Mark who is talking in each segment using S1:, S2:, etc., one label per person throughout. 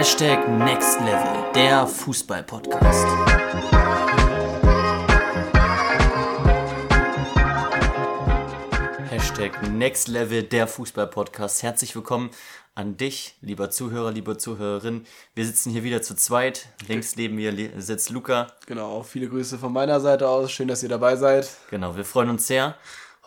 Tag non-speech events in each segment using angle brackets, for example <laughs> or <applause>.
S1: Hashtag Next Level, der Fußball-Podcast. Hashtag Next Level, der Fußball-Podcast. Herzlich willkommen an dich, lieber Zuhörer, liebe Zuhörerin. Wir sitzen hier wieder zu zweit. Links neben mir sitzt Luca.
S2: Genau, viele Grüße von meiner Seite aus. Schön, dass ihr dabei seid.
S1: Genau, wir freuen uns sehr.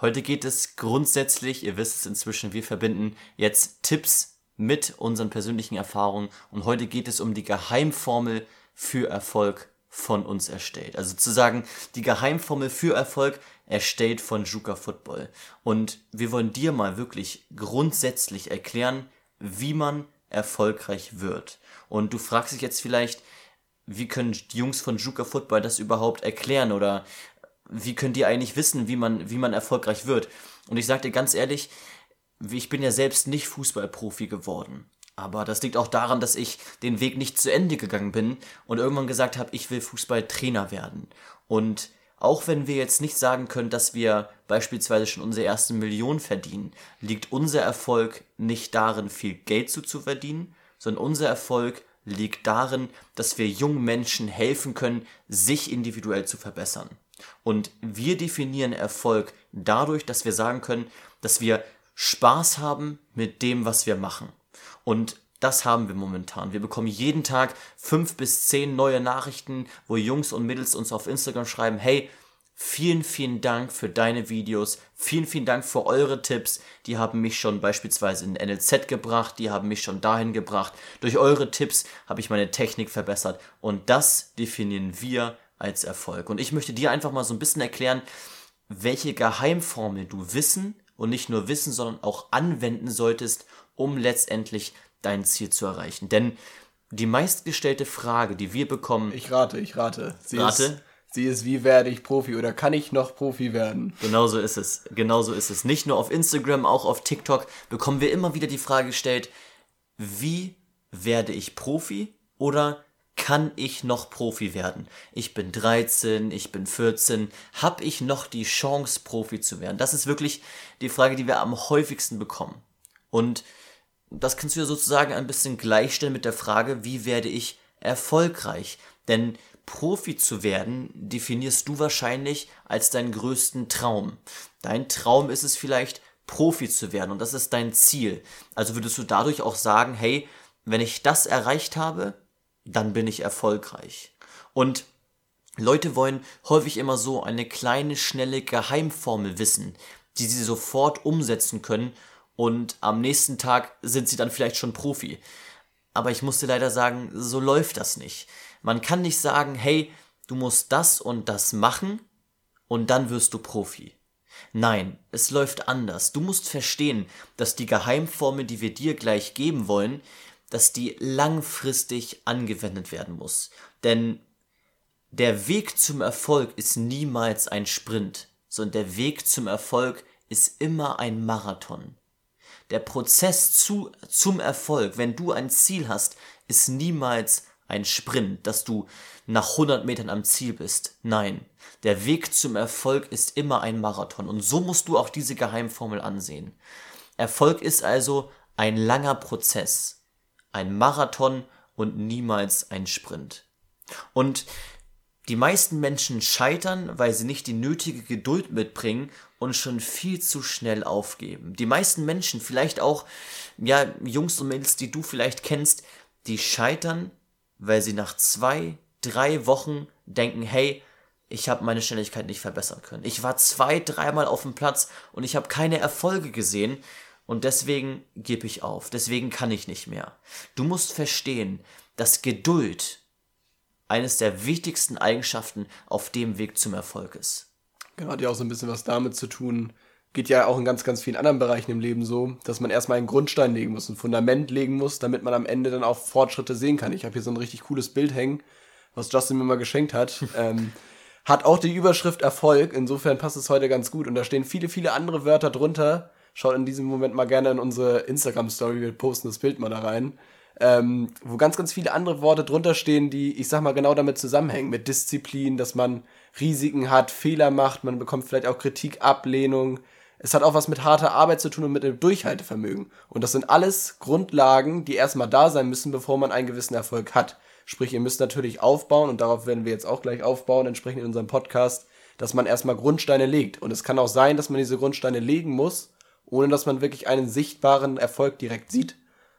S1: Heute geht es grundsätzlich, ihr wisst es inzwischen, wir verbinden jetzt Tipps mit unseren persönlichen Erfahrungen und heute geht es um die Geheimformel für Erfolg von uns erstellt. Also zu sagen, die Geheimformel für Erfolg erstellt von Juka Football. Und wir wollen dir mal wirklich grundsätzlich erklären, wie man erfolgreich wird. Und du fragst dich jetzt vielleicht, wie können die Jungs von Juka Football das überhaupt erklären oder wie könnt ihr eigentlich wissen, wie man, wie man erfolgreich wird? Und ich sag dir ganz ehrlich, ich bin ja selbst nicht Fußballprofi geworden. Aber das liegt auch daran, dass ich den Weg nicht zu Ende gegangen bin und irgendwann gesagt habe, ich will Fußballtrainer werden. Und auch wenn wir jetzt nicht sagen können, dass wir beispielsweise schon unsere ersten Millionen verdienen, liegt unser Erfolg nicht darin, viel Geld zu, zu verdienen, sondern unser Erfolg liegt darin, dass wir jungen Menschen helfen können, sich individuell zu verbessern. Und wir definieren Erfolg dadurch, dass wir sagen können, dass wir Spaß haben mit dem, was wir machen. Und das haben wir momentan. Wir bekommen jeden Tag fünf bis zehn neue Nachrichten, wo Jungs und Mädels uns auf Instagram schreiben, hey, vielen, vielen Dank für deine Videos, vielen, vielen Dank für eure Tipps. Die haben mich schon beispielsweise in NLZ gebracht, die haben mich schon dahin gebracht. Durch eure Tipps habe ich meine Technik verbessert und das definieren wir als Erfolg. Und ich möchte dir einfach mal so ein bisschen erklären, welche Geheimformel du wissen und nicht nur wissen, sondern auch anwenden solltest, um letztendlich dein Ziel zu erreichen. Denn die meistgestellte Frage, die wir bekommen.
S2: Ich rate, ich rate. Sie rate. Ist, sie ist, wie werde ich Profi oder kann ich noch Profi werden?
S1: Genauso ist es. Genauso ist es. Nicht nur auf Instagram, auch auf TikTok bekommen wir immer wieder die Frage gestellt, wie werde ich Profi oder kann ich noch Profi werden? Ich bin 13, ich bin 14, habe ich noch die Chance, Profi zu werden? Das ist wirklich die Frage, die wir am häufigsten bekommen. Und das kannst du ja sozusagen ein bisschen gleichstellen mit der Frage, wie werde ich erfolgreich? Denn Profi zu werden, definierst du wahrscheinlich als deinen größten Traum. Dein Traum ist es vielleicht, Profi zu werden und das ist dein Ziel. Also würdest du dadurch auch sagen, hey, wenn ich das erreicht habe, dann bin ich erfolgreich. Und Leute wollen häufig immer so eine kleine, schnelle Geheimformel wissen, die sie sofort umsetzen können und am nächsten Tag sind sie dann vielleicht schon Profi. Aber ich muss dir leider sagen, so läuft das nicht. Man kann nicht sagen, hey, du musst das und das machen und dann wirst du Profi. Nein, es läuft anders. Du musst verstehen, dass die Geheimformel, die wir dir gleich geben wollen, dass die langfristig angewendet werden muss. Denn der Weg zum Erfolg ist niemals ein Sprint, sondern der Weg zum Erfolg ist immer ein Marathon. Der Prozess zu, zum Erfolg, wenn du ein Ziel hast, ist niemals ein Sprint, dass du nach 100 Metern am Ziel bist. Nein, der Weg zum Erfolg ist immer ein Marathon und so musst du auch diese Geheimformel ansehen. Erfolg ist also ein langer Prozess ein Marathon und niemals ein Sprint. Und die meisten Menschen scheitern, weil sie nicht die nötige Geduld mitbringen und schon viel zu schnell aufgeben. Die meisten Menschen, vielleicht auch ja, Jungs und Mädels, die du vielleicht kennst, die scheitern, weil sie nach zwei, drei Wochen denken, hey, ich habe meine Schnelligkeit nicht verbessern können. Ich war zwei, dreimal auf dem Platz und ich habe keine Erfolge gesehen und deswegen gebe ich auf, deswegen kann ich nicht mehr. Du musst verstehen, dass Geduld eines der wichtigsten Eigenschaften auf dem Weg zum Erfolg ist.
S2: Genau, hat ja auch so ein bisschen was damit zu tun. Geht ja auch in ganz, ganz vielen anderen Bereichen im Leben so, dass man erstmal einen Grundstein legen muss, ein Fundament legen muss, damit man am Ende dann auch Fortschritte sehen kann. Ich habe hier so ein richtig cooles Bild hängen, was Justin mir mal geschenkt hat. <laughs> ähm, hat auch die Überschrift Erfolg, insofern passt es heute ganz gut. Und da stehen viele, viele andere Wörter drunter, Schaut in diesem Moment mal gerne in unsere Instagram-Story, wir posten das Bild mal da rein. Ähm, wo ganz, ganz viele andere Worte drunter stehen, die, ich sag mal, genau damit zusammenhängen. Mit Disziplin, dass man Risiken hat, Fehler macht, man bekommt vielleicht auch Kritik, Ablehnung, Es hat auch was mit harter Arbeit zu tun und mit dem Durchhaltevermögen. Und das sind alles Grundlagen, die erstmal da sein müssen, bevor man einen gewissen Erfolg hat. Sprich, ihr müsst natürlich aufbauen, und darauf werden wir jetzt auch gleich aufbauen, entsprechend in unserem Podcast, dass man erstmal Grundsteine legt. Und es kann auch sein, dass man diese Grundsteine legen muss, ohne dass man wirklich einen sichtbaren Erfolg direkt sieht,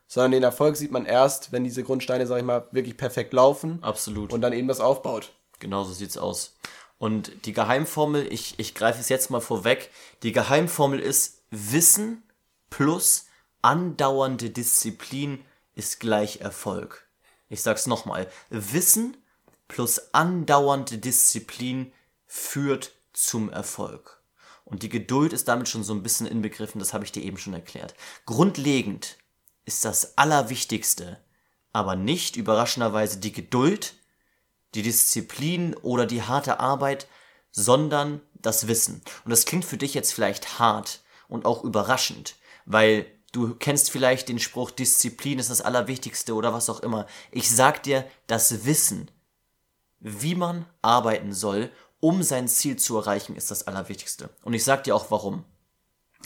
S2: sondern den Erfolg sieht man erst, wenn diese Grundsteine, sag ich mal, wirklich perfekt laufen.
S1: Absolut.
S2: Und dann eben das aufbaut.
S1: Genau so sieht's aus. Und die Geheimformel, ich, ich greife es jetzt mal vorweg, die Geheimformel ist Wissen plus andauernde Disziplin ist gleich Erfolg. Ich sag's nochmal. Wissen plus andauernde Disziplin führt zum Erfolg. Und die Geduld ist damit schon so ein bisschen inbegriffen, das habe ich dir eben schon erklärt. Grundlegend ist das Allerwichtigste, aber nicht überraschenderweise die Geduld, die Disziplin oder die harte Arbeit, sondern das Wissen. Und das klingt für dich jetzt vielleicht hart und auch überraschend, weil du kennst vielleicht den Spruch, Disziplin ist das Allerwichtigste oder was auch immer. Ich sag dir, das Wissen, wie man arbeiten soll, um sein Ziel zu erreichen, ist das Allerwichtigste. Und ich sag dir auch warum.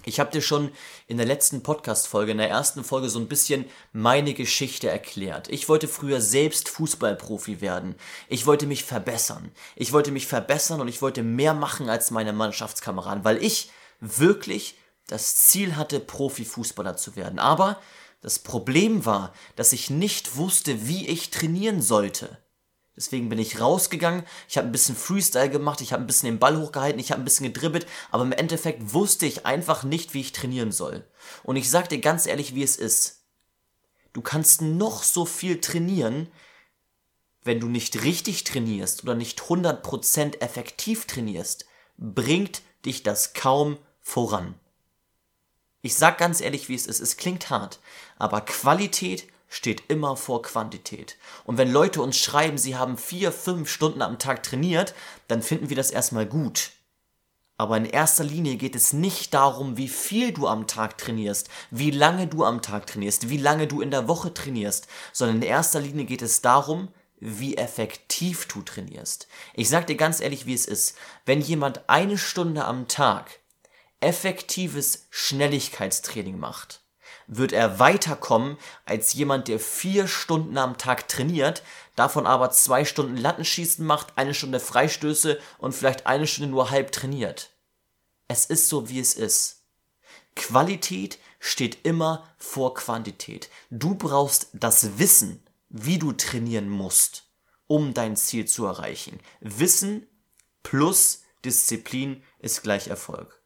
S1: Ich habe dir schon in der letzten Podcast-Folge, in der ersten Folge, so ein bisschen meine Geschichte erklärt. Ich wollte früher selbst Fußballprofi werden. Ich wollte mich verbessern. Ich wollte mich verbessern und ich wollte mehr machen als meine Mannschaftskameraden, weil ich wirklich das Ziel hatte, Profifußballer zu werden. Aber das Problem war, dass ich nicht wusste, wie ich trainieren sollte. Deswegen bin ich rausgegangen, ich habe ein bisschen Freestyle gemacht, ich habe ein bisschen den Ball hochgehalten, ich habe ein bisschen gedribbelt, aber im Endeffekt wusste ich einfach nicht, wie ich trainieren soll. Und ich sag dir ganz ehrlich, wie es ist. Du kannst noch so viel trainieren, wenn du nicht richtig trainierst oder nicht 100% effektiv trainierst, bringt dich das kaum voran. Ich sag ganz ehrlich, wie es ist. Es klingt hart, aber Qualität steht immer vor Quantität. Und wenn Leute uns schreiben, sie haben vier, fünf Stunden am Tag trainiert, dann finden wir das erstmal gut. Aber in erster Linie geht es nicht darum, wie viel du am Tag trainierst, wie lange du am Tag trainierst, wie lange du in der Woche trainierst, sondern in erster Linie geht es darum, wie effektiv du trainierst. Ich sag dir ganz ehrlich, wie es ist. Wenn jemand eine Stunde am Tag effektives Schnelligkeitstraining macht, wird er weiterkommen als jemand, der vier Stunden am Tag trainiert, davon aber zwei Stunden Lattenschießen macht, eine Stunde Freistöße und vielleicht eine Stunde nur halb trainiert. Es ist so, wie es ist. Qualität steht immer vor Quantität. Du brauchst das Wissen, wie du trainieren musst, um dein Ziel zu erreichen. Wissen plus Disziplin ist gleich Erfolg.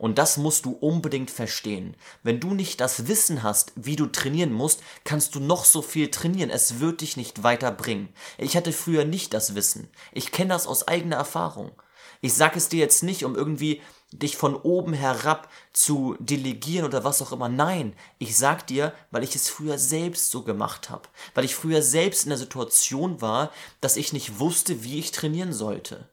S1: Und das musst du unbedingt verstehen. Wenn du nicht das Wissen hast, wie du trainieren musst, kannst du noch so viel trainieren. Es wird dich nicht weiterbringen. Ich hatte früher nicht das Wissen. Ich kenne das aus eigener Erfahrung. Ich sage es dir jetzt nicht, um irgendwie dich von oben herab zu delegieren oder was auch immer. Nein, ich sag dir, weil ich es früher selbst so gemacht habe. Weil ich früher selbst in der Situation war, dass ich nicht wusste, wie ich trainieren sollte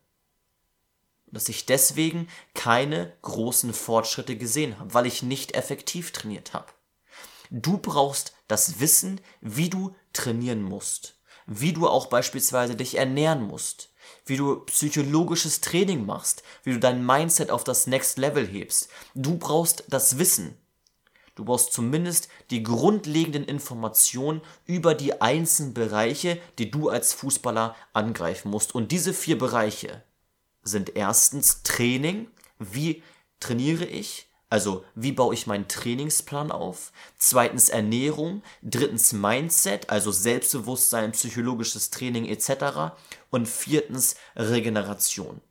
S1: dass ich deswegen keine großen Fortschritte gesehen habe, weil ich nicht effektiv trainiert habe. Du brauchst das Wissen, wie du trainieren musst, wie du auch beispielsweise dich ernähren musst, wie du psychologisches Training machst, wie du dein Mindset auf das Next Level hebst. Du brauchst das Wissen. Du brauchst zumindest die grundlegenden Informationen über die einzelnen Bereiche, die du als Fußballer angreifen musst. Und diese vier Bereiche, sind erstens Training. Wie trainiere ich? Also, wie baue ich meinen Trainingsplan auf? Zweitens Ernährung. Drittens Mindset, also Selbstbewusstsein, psychologisches Training etc. Und viertens Regeneration.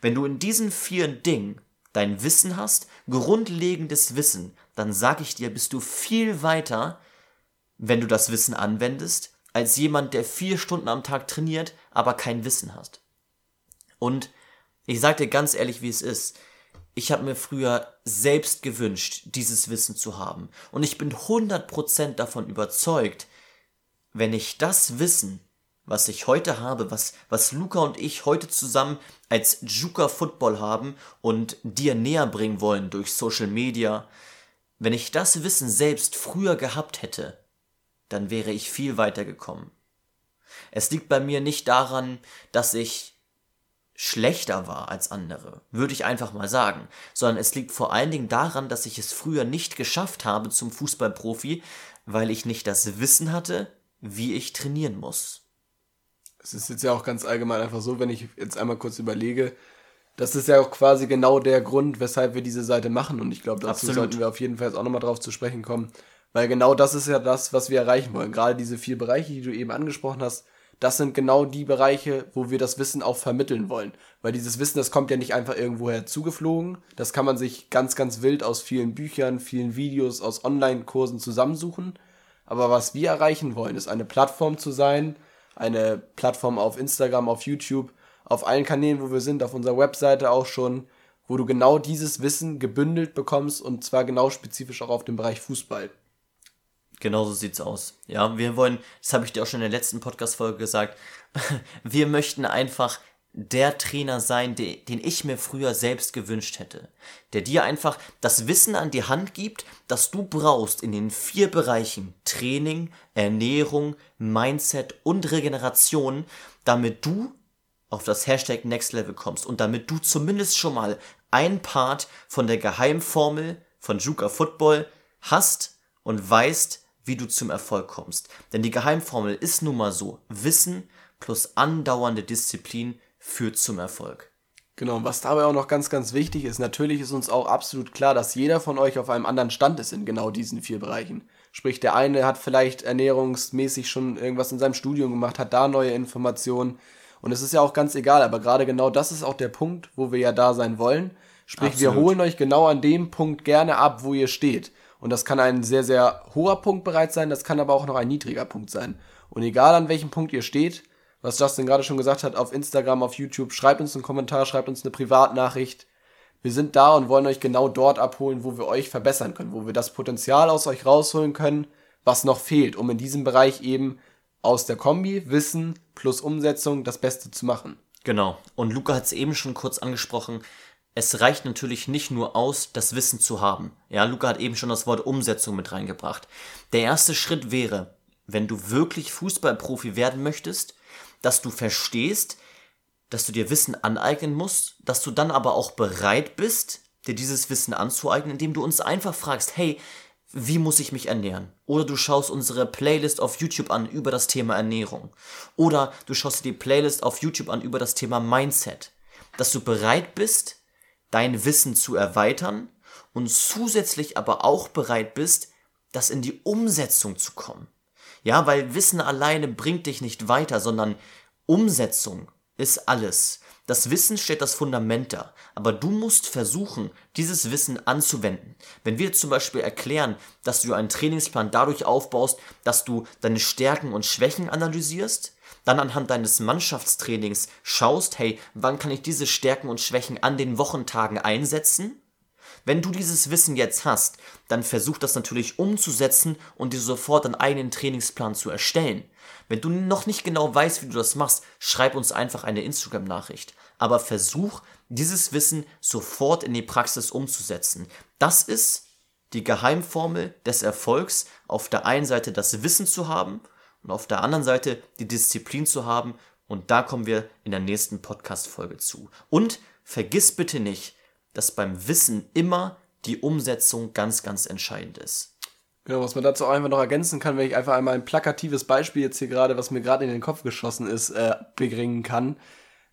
S1: Wenn du in diesen vier Dingen dein Wissen hast, grundlegendes Wissen, dann sag ich dir, bist du viel weiter, wenn du das Wissen anwendest, als jemand, der vier Stunden am Tag trainiert, aber kein Wissen hat. Und ich sag dir ganz ehrlich, wie es ist. Ich habe mir früher selbst gewünscht, dieses Wissen zu haben. Und ich bin 100% davon überzeugt, wenn ich das Wissen, was ich heute habe, was, was Luca und ich heute zusammen als Juka Football haben und dir näher bringen wollen durch Social Media, wenn ich das Wissen selbst früher gehabt hätte, dann wäre ich viel weiter gekommen. Es liegt bei mir nicht daran, dass ich schlechter war als andere, würde ich einfach mal sagen, sondern es liegt vor allen Dingen daran, dass ich es früher nicht geschafft habe zum Fußballprofi, weil ich nicht das Wissen hatte, wie ich trainieren muss.
S2: Es ist jetzt ja auch ganz allgemein einfach so, wenn ich jetzt einmal kurz überlege, das ist ja auch quasi genau der Grund, weshalb wir diese Seite machen und ich glaube, dazu Absolut. sollten wir auf jeden Fall jetzt auch nochmal drauf zu sprechen kommen, weil genau das ist ja das, was wir erreichen wollen. Gerade diese vier Bereiche, die du eben angesprochen hast, das sind genau die Bereiche, wo wir das Wissen auch vermitteln wollen. Weil dieses Wissen, das kommt ja nicht einfach irgendwoher zugeflogen. Das kann man sich ganz, ganz wild aus vielen Büchern, vielen Videos, aus Online-Kursen zusammensuchen. Aber was wir erreichen wollen, ist eine Plattform zu sein, eine Plattform auf Instagram, auf YouTube, auf allen Kanälen, wo wir sind, auf unserer Webseite auch schon, wo du genau dieses Wissen gebündelt bekommst und zwar genau spezifisch auch auf dem Bereich Fußball.
S1: Genau so sieht's aus. Ja, wir wollen, das habe ich dir auch schon in der letzten Podcast-Folge gesagt, <laughs> wir möchten einfach der Trainer sein, den ich mir früher selbst gewünscht hätte. Der dir einfach das Wissen an die Hand gibt, das du brauchst in den vier Bereichen Training, Ernährung, Mindset und Regeneration, damit du auf das Hashtag Next Level kommst und damit du zumindest schon mal ein Part von der Geheimformel von Juka Football hast und weißt, wie du zum Erfolg kommst. Denn die Geheimformel ist nun mal so, Wissen plus andauernde Disziplin führt zum Erfolg.
S2: Genau, und was dabei auch noch ganz, ganz wichtig ist, natürlich ist uns auch absolut klar, dass jeder von euch auf einem anderen Stand ist in genau diesen vier Bereichen. Sprich, der eine hat vielleicht ernährungsmäßig schon irgendwas in seinem Studium gemacht, hat da neue Informationen. Und es ist ja auch ganz egal, aber gerade genau das ist auch der Punkt, wo wir ja da sein wollen. Sprich, Absolut. wir holen euch genau an dem Punkt gerne ab, wo ihr steht. Und das kann ein sehr, sehr hoher Punkt bereits sein, das kann aber auch noch ein niedriger Punkt sein. Und egal an welchem Punkt ihr steht, was Justin gerade schon gesagt hat, auf Instagram, auf YouTube, schreibt uns einen Kommentar, schreibt uns eine Privatnachricht. Wir sind da und wollen euch genau dort abholen, wo wir euch verbessern können, wo wir das Potenzial aus euch rausholen können, was noch fehlt, um in diesem Bereich eben aus der Kombi Wissen plus Umsetzung das Beste zu machen.
S1: Genau. Und Luca hat es eben schon kurz angesprochen es reicht natürlich nicht nur aus, das Wissen zu haben. Ja, Luca hat eben schon das Wort Umsetzung mit reingebracht. Der erste Schritt wäre, wenn du wirklich Fußballprofi werden möchtest, dass du verstehst, dass du dir Wissen aneignen musst, dass du dann aber auch bereit bist, dir dieses Wissen anzueignen, indem du uns einfach fragst, hey, wie muss ich mich ernähren? Oder du schaust unsere Playlist auf YouTube an über das Thema Ernährung. Oder du schaust dir die Playlist auf YouTube an über das Thema Mindset. Dass du bereit bist, dein Wissen zu erweitern und zusätzlich aber auch bereit bist, das in die Umsetzung zu kommen. Ja, weil Wissen alleine bringt dich nicht weiter, sondern Umsetzung ist alles. Das Wissen stellt das Fundament dar, aber du musst versuchen, dieses Wissen anzuwenden. Wenn wir zum Beispiel erklären, dass du einen Trainingsplan dadurch aufbaust, dass du deine Stärken und Schwächen analysierst, dann anhand deines Mannschaftstrainings schaust, hey, wann kann ich diese Stärken und Schwächen an den Wochentagen einsetzen? Wenn du dieses Wissen jetzt hast, dann versuch das natürlich umzusetzen und dir sofort einen eigenen Trainingsplan zu erstellen. Wenn du noch nicht genau weißt, wie du das machst, schreib uns einfach eine Instagram-Nachricht. Aber versuch, dieses Wissen sofort in die Praxis umzusetzen. Das ist die Geheimformel des Erfolgs, auf der einen Seite das Wissen zu haben und auf der anderen Seite die Disziplin zu haben. Und da kommen wir in der nächsten Podcast-Folge zu. Und vergiss bitte nicht, dass beim Wissen immer die Umsetzung ganz, ganz entscheidend ist.
S2: Genau, was man dazu auch einfach noch ergänzen kann, wenn ich einfach einmal ein plakatives Beispiel jetzt hier gerade, was mir gerade in den Kopf geschossen ist, äh, bringen kann.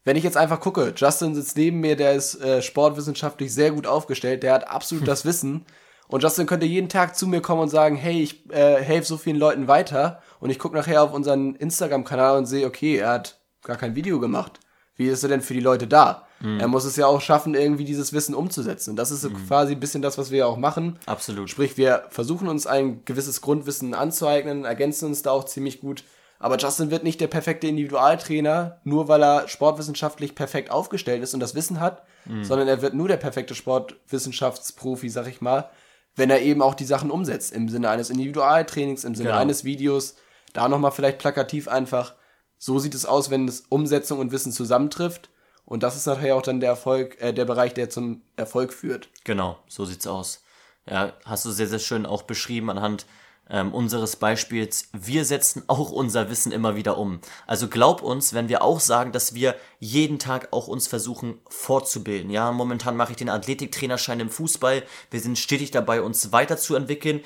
S2: Wenn ich jetzt einfach gucke, Justin sitzt neben mir, der ist äh, sportwissenschaftlich sehr gut aufgestellt, der hat absolut <laughs> das Wissen. Und Justin könnte jeden Tag zu mir kommen und sagen, hey, ich äh, helfe so vielen Leuten weiter und ich gucke nachher auf unseren Instagram-Kanal und sehe, okay, er hat gar kein Video gemacht. Wie ist er denn für die Leute da? Mhm. Er muss es ja auch schaffen, irgendwie dieses Wissen umzusetzen. Und das ist mhm. quasi ein bisschen das, was wir auch machen.
S1: Absolut.
S2: Sprich, wir versuchen uns ein gewisses Grundwissen anzueignen, ergänzen uns da auch ziemlich gut. Aber Justin wird nicht der perfekte Individualtrainer, nur weil er sportwissenschaftlich perfekt aufgestellt ist und das Wissen hat, mhm. sondern er wird nur der perfekte Sportwissenschaftsprofi, sag ich mal, wenn er eben auch die Sachen umsetzt, im Sinne eines Individualtrainings, im Sinne genau. eines Videos, da nochmal vielleicht plakativ einfach, so sieht es aus, wenn es Umsetzung und Wissen zusammentrifft. Und das ist nachher auch dann der Erfolg, äh, der Bereich, der zum Erfolg führt.
S1: Genau, so sieht's aus. Ja, hast du sehr, sehr schön auch beschrieben anhand ähm, unseres Beispiels, wir setzen auch unser Wissen immer wieder um. Also glaub uns, wenn wir auch sagen, dass wir jeden Tag auch uns versuchen fortzubilden. Ja, momentan mache ich den Athletiktrainerschein im Fußball. Wir sind stetig dabei, uns weiterzuentwickeln.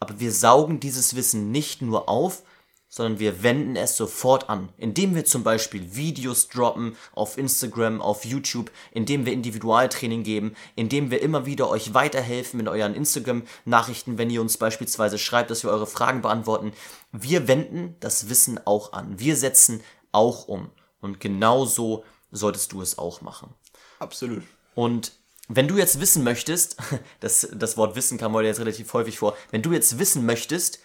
S1: Aber wir saugen dieses Wissen nicht nur auf, sondern wir wenden es sofort an, indem wir zum Beispiel Videos droppen auf Instagram, auf YouTube, indem wir Individualtraining geben, indem wir immer wieder euch weiterhelfen mit euren Instagram-Nachrichten, wenn ihr uns beispielsweise schreibt, dass wir eure Fragen beantworten. Wir wenden das Wissen auch an. Wir setzen auch um. Und genau so solltest du es auch machen.
S2: Absolut.
S1: Und wenn du jetzt wissen möchtest, <laughs> das, das Wort Wissen kam heute jetzt relativ häufig vor, wenn du jetzt wissen möchtest,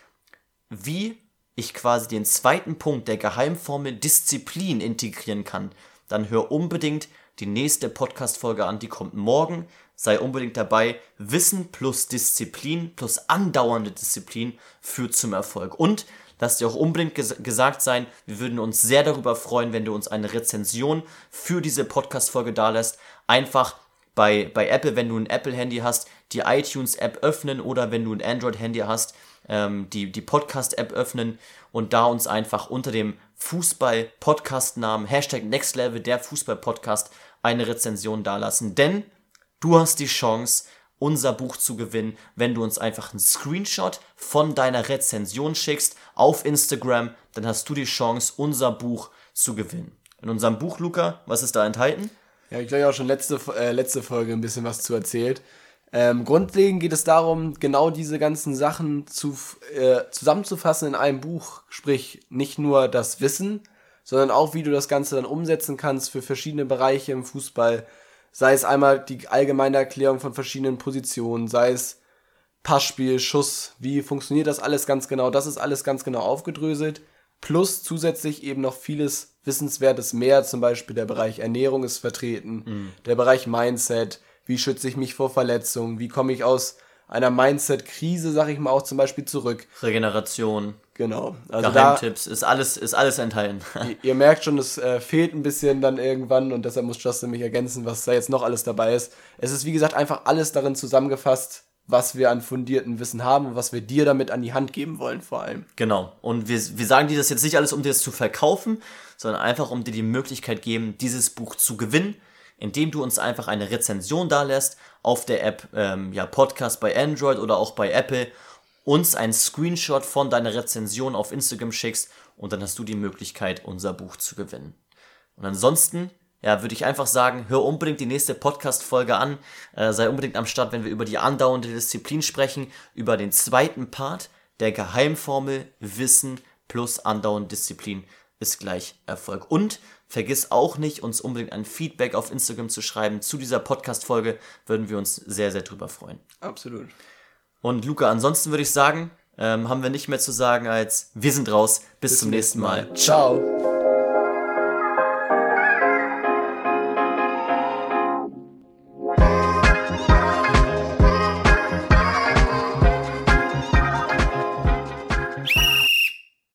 S1: wie ich quasi den zweiten Punkt der Geheimformel Disziplin integrieren kann, dann hör unbedingt die nächste Podcast-Folge an, die kommt morgen. Sei unbedingt dabei. Wissen plus Disziplin plus andauernde Disziplin führt zum Erfolg. Und lass dir auch unbedingt ges gesagt sein, wir würden uns sehr darüber freuen, wenn du uns eine Rezension für diese Podcast-Folge dalässt. Einfach bei, bei Apple, wenn du ein Apple-Handy hast, die iTunes-App öffnen oder wenn du ein Android-Handy hast, ähm, die, die Podcast-App öffnen und da uns einfach unter dem Fußball-Podcast-Namen Hashtag NextLevel, der Fußball-Podcast, eine Rezension dalassen. Denn du hast die Chance, unser Buch zu gewinnen, wenn du uns einfach einen Screenshot von deiner Rezension schickst auf Instagram, dann hast du die Chance, unser Buch zu gewinnen. In unserem Buch, Luca, was ist da enthalten?
S2: Ja, ich glaube, ich auch schon letzte, äh, letzte Folge ein bisschen was zu erzählt. Ähm, grundlegend geht es darum, genau diese ganzen Sachen zu, äh, zusammenzufassen in einem Buch. Sprich, nicht nur das Wissen, sondern auch, wie du das Ganze dann umsetzen kannst für verschiedene Bereiche im Fußball. Sei es einmal die allgemeine Erklärung von verschiedenen Positionen, sei es Passspiel, Schuss, wie funktioniert das alles ganz genau. Das ist alles ganz genau aufgedröselt. Plus zusätzlich eben noch vieles Wissenswertes mehr, zum Beispiel der Bereich Ernährung ist vertreten, mhm. der Bereich Mindset, wie schütze ich mich vor Verletzungen, wie komme ich aus einer Mindset-Krise, sag ich mal, auch zum Beispiel zurück.
S1: Regeneration.
S2: Genau.
S1: Also Geheimtipps, da, ist alles, ist alles enthalten. <laughs>
S2: ihr, ihr, merkt schon, es äh, fehlt ein bisschen dann irgendwann und deshalb muss Justin mich ergänzen, was da jetzt noch alles dabei ist. Es ist, wie gesagt, einfach alles darin zusammengefasst, was wir an fundierten Wissen haben und was wir dir damit an die Hand geben wollen, vor allem.
S1: Genau. Und wir, wir sagen dir das jetzt nicht alles, um dir das zu verkaufen, sondern einfach, um dir die Möglichkeit geben, dieses Buch zu gewinnen indem du uns einfach eine Rezension dalässt auf der App ähm, ja, Podcast bei Android oder auch bei Apple, uns einen Screenshot von deiner Rezension auf Instagram schickst und dann hast du die Möglichkeit, unser Buch zu gewinnen. Und ansonsten, ja, würde ich einfach sagen, hör unbedingt die nächste Podcast-Folge an, äh, sei unbedingt am Start, wenn wir über die andauernde Disziplin sprechen, über den zweiten Part der Geheimformel Wissen plus andauernde Disziplin ist gleich Erfolg. Und vergiss auch nicht, uns unbedingt ein Feedback auf Instagram zu schreiben zu dieser Podcast-Folge. Würden wir uns sehr, sehr drüber freuen.
S2: Absolut.
S1: Und Luca, ansonsten würde ich sagen, ähm, haben wir nicht mehr zu sagen als wir sind raus. Bis, Bis zum nächsten Mal.
S2: Mal. Ciao.